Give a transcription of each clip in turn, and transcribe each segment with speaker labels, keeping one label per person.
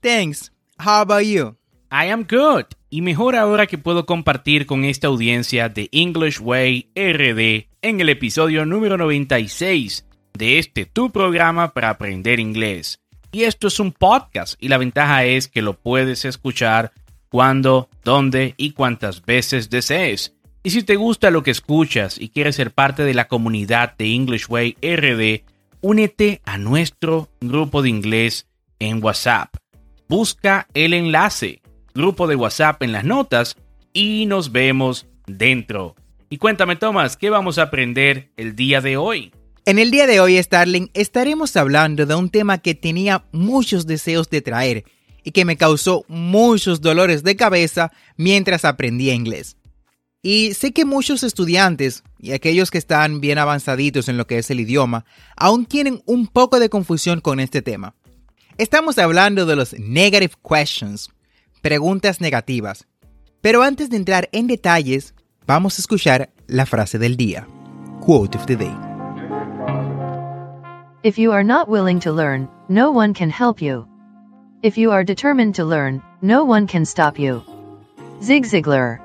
Speaker 1: Thanks. How about you?
Speaker 2: I am good. Y mejor ahora que puedo compartir con esta audiencia de English Way RD en el episodio número 96 de este tu programa para aprender inglés. Y esto es un podcast y la ventaja es que lo puedes escuchar cuando, dónde y cuántas veces desees. Y si te gusta lo que escuchas y quieres ser parte de la comunidad de English Way RD, únete a nuestro grupo de inglés en WhatsApp busca el enlace, grupo de WhatsApp en las notas y nos vemos dentro. Y cuéntame, Tomás, ¿qué vamos a aprender el día de hoy?
Speaker 1: En el día de hoy, Starling, estaremos hablando de un tema que tenía muchos deseos de traer y que me causó muchos dolores de cabeza mientras aprendía inglés. Y sé que muchos estudiantes y aquellos que están bien avanzaditos en lo que es el idioma aún tienen un poco de confusión con este tema. Estamos hablando de los negative questions, preguntas negativas. Pero antes de entrar en detalles, vamos a escuchar la frase del día. Quote of the day.
Speaker 3: If you are not willing to learn, no one can help you. If you are determined to learn, no one can stop you. Zig Ziglar.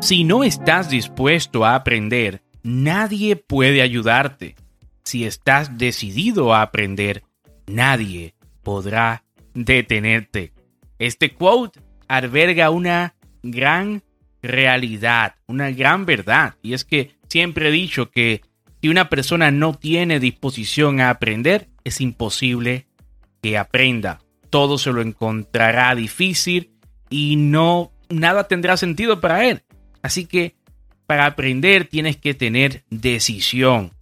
Speaker 2: Si no estás dispuesto a aprender, nadie puede ayudarte. Si estás decidido a aprender, nadie podrá detenerte. Este quote alberga una gran realidad, una gran verdad. Y es que siempre he dicho que si una persona no tiene disposición a aprender, es imposible que aprenda. Todo se lo encontrará difícil y no nada tendrá sentido para él. Así que para aprender tienes que tener decisión.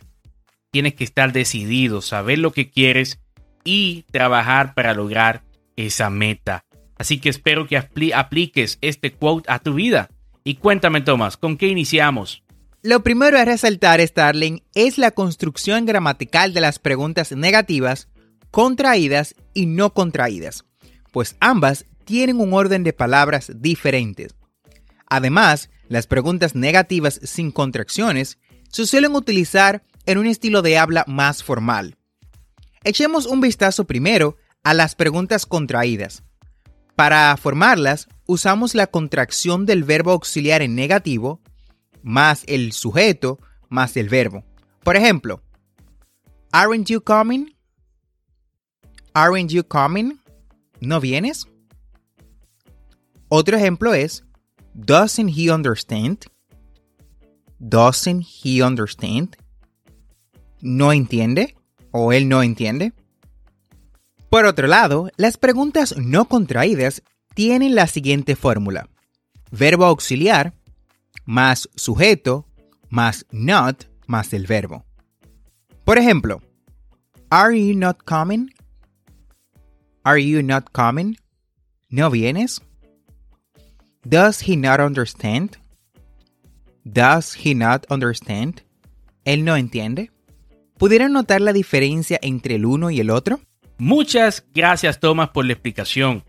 Speaker 2: Tienes que estar decidido, saber lo que quieres y trabajar para lograr esa meta. Así que espero que apliques este quote a tu vida. Y cuéntame, Tomás, ¿con qué iniciamos?
Speaker 1: Lo primero a resaltar, Starling, es la construcción gramatical de las preguntas negativas, contraídas y no contraídas, pues ambas tienen un orden de palabras diferentes. Además, las preguntas negativas sin contracciones se suelen utilizar en un estilo de habla más formal, Echemos un vistazo primero a las preguntas contraídas. Para formarlas, usamos la contracción del verbo auxiliar en negativo más el sujeto más el verbo. Por ejemplo, Aren't you coming? Aren't you coming? ¿No vienes? Otro ejemplo es Doesn't he understand? Doesn't he understand? ¿No entiende? O él no entiende? Por otro lado, las preguntas no contraídas tienen la siguiente fórmula. Verbo auxiliar más sujeto más not más el verbo. Por ejemplo, Are you not coming? Are you not coming? ¿No vienes? Does he not understand? Does he not understand? ¿Él no entiende? ¿Pudieran notar la diferencia entre el uno y el otro?
Speaker 2: Muchas gracias Thomas por la explicación.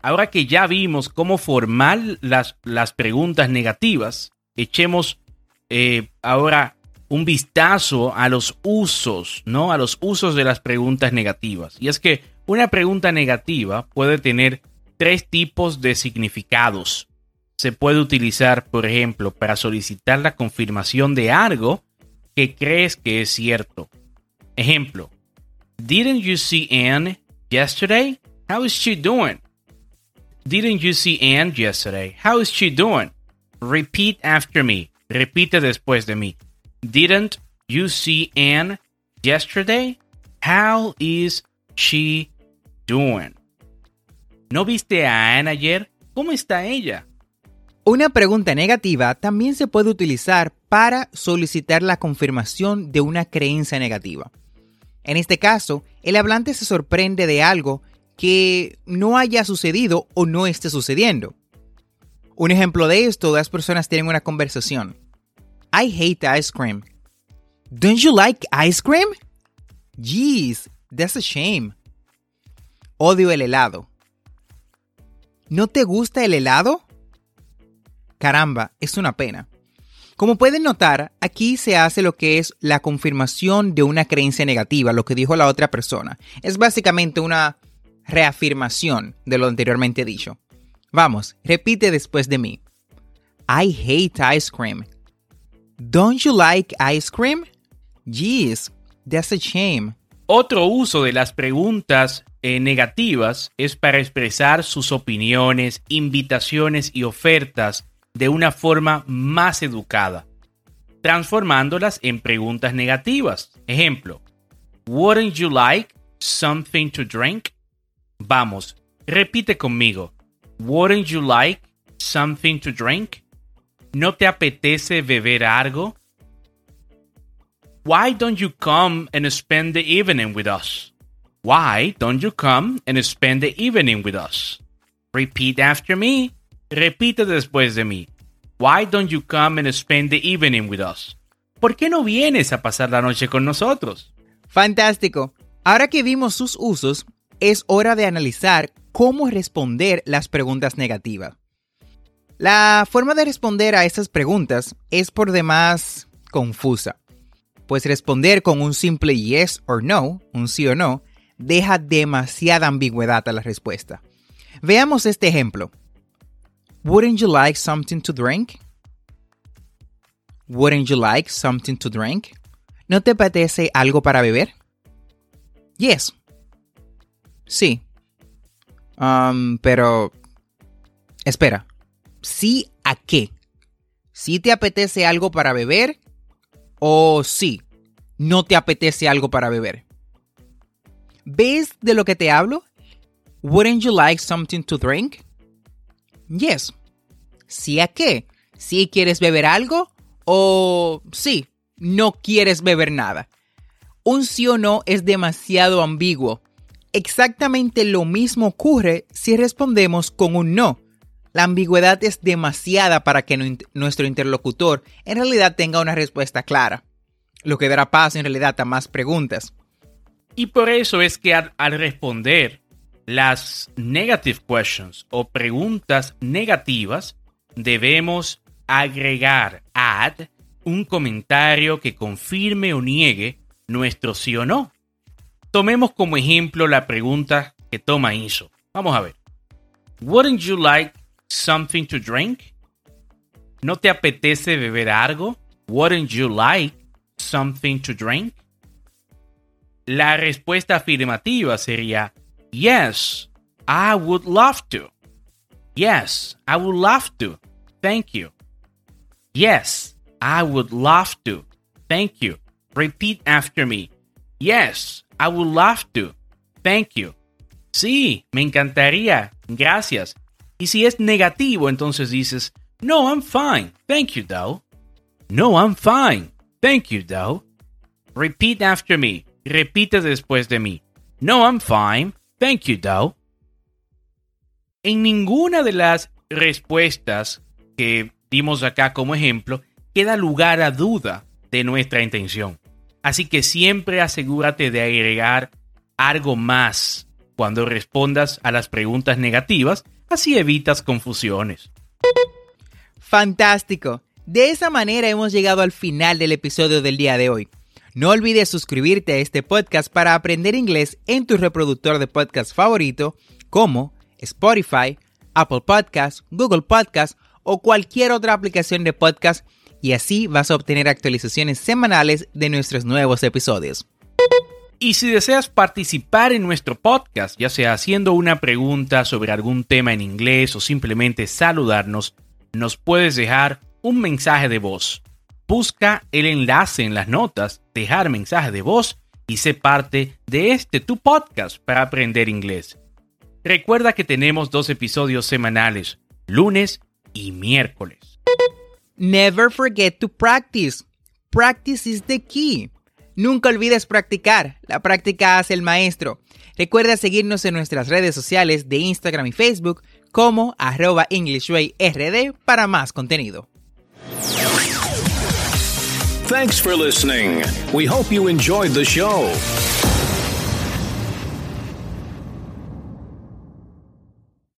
Speaker 2: Ahora que ya vimos cómo formar las, las preguntas negativas, echemos eh, ahora un vistazo a los usos, ¿no? A los usos de las preguntas negativas. Y es que una pregunta negativa puede tener tres tipos de significados. Se puede utilizar, por ejemplo, para solicitar la confirmación de algo que crees que es cierto. Ejemplo, Didn't you see Anne yesterday? How is she doing? Didn't you see Anne yesterday? How is she doing? Repeat after me. Repite después de mí. Didn't you see Anne yesterday? How is she doing? ¿No viste a Anne ayer? ¿Cómo está ella?
Speaker 1: Una pregunta negativa también se puede utilizar para solicitar la confirmación de una creencia negativa. En este caso, el hablante se sorprende de algo que no haya sucedido o no esté sucediendo. Un ejemplo de esto, dos personas tienen una conversación. I hate ice cream. Don't you like ice cream? Jeez, that's a shame. Odio el helado. ¿No te gusta el helado? Caramba, es una pena. Como pueden notar, aquí se hace lo que es la confirmación de una creencia negativa, lo que dijo la otra persona. Es básicamente una reafirmación de lo anteriormente dicho. Vamos, repite después de mí. I hate ice cream. Don't you like ice cream? Jeez, that's a shame.
Speaker 2: Otro uso de las preguntas eh, negativas es para expresar sus opiniones, invitaciones y ofertas de una forma más educada, transformándolas en preguntas negativas. Ejemplo, Wouldn't you like something to drink? Vamos, repite conmigo. Wouldn't you like something to drink? ¿No te apetece beber algo? Why don't you come and spend the evening with us? Why don't you come and spend the evening with us? Repeat after me. Repite después de mí. Why don't you come and spend the evening with us? ¿Por qué no vienes a pasar la noche con nosotros?
Speaker 1: Fantástico. Ahora que vimos sus usos, es hora de analizar cómo responder las preguntas negativas. La forma de responder a estas preguntas es por demás confusa, pues responder con un simple yes or no, un sí o no, deja demasiada ambigüedad a la respuesta. Veamos este ejemplo. Wouldn't you like something to drink? Wouldn't you like something to drink? ¿No te apetece algo para beber? Yes. Sí. Um, pero... Espera. ¿Sí a qué? ¿Sí te apetece algo para beber? ¿O sí? ¿No te apetece algo para beber? ¿Ves de lo que te hablo? Wouldn't you like something to drink? Yes. ¿Sí a qué? ¿Sí quieres beber algo? ¿O sí, no quieres beber nada? Un sí o no es demasiado ambiguo. Exactamente lo mismo ocurre si respondemos con un no. La ambigüedad es demasiada para que nuestro interlocutor en realidad tenga una respuesta clara, lo que dará paso en realidad a más preguntas.
Speaker 2: Y por eso es que al, responder las negative questions o preguntas negativas, debemos agregar, add, un comentario que confirme o niegue nuestro sí o no. Tomemos como ejemplo la pregunta que Toma hizo. Vamos a ver. Wouldn't you like something to drink? ¿No te apetece beber algo? Wouldn't you like something to drink? La respuesta afirmativa sería Yes, I would love to. Yes, I would love to. Thank you. Yes, I would love to. Thank you. Repeat after me. Yes, I would love to. Thank you. Sí, me encantaría. Gracias. Y si es negativo, entonces dices, No, I'm fine. Thank you, though. No, I'm fine. Thank you, though. Repeat after me. Repite después de mí. No, I'm fine. Thank you, though. En ninguna de las respuestas que dimos acá como ejemplo queda lugar a duda de nuestra intención. Así que siempre asegúrate de agregar algo más cuando respondas a las preguntas negativas, así evitas confusiones.
Speaker 1: Fantástico. De esa manera hemos llegado al final del episodio del día de hoy. No olvides suscribirte a este podcast para aprender inglés en tu reproductor de podcast favorito como Spotify, Apple Podcasts, Google Podcasts o cualquier otra aplicación de podcast y así vas a obtener actualizaciones semanales de nuestros nuevos episodios.
Speaker 2: Y si deseas participar en nuestro podcast, ya sea haciendo una pregunta sobre algún tema en inglés o simplemente saludarnos, nos puedes dejar un mensaje de voz. Busca el enlace en las notas, dejar mensaje de voz y sé parte de este tu podcast para aprender inglés. Recuerda que tenemos dos episodios semanales, lunes y miércoles.
Speaker 1: Never forget to practice. Practice is the key. Nunca olvides practicar. La práctica hace el maestro. Recuerda seguirnos en nuestras redes sociales de Instagram y Facebook como arroba EnglishWayRD para más contenido.
Speaker 4: Thanks for listening. We hope you enjoyed the show.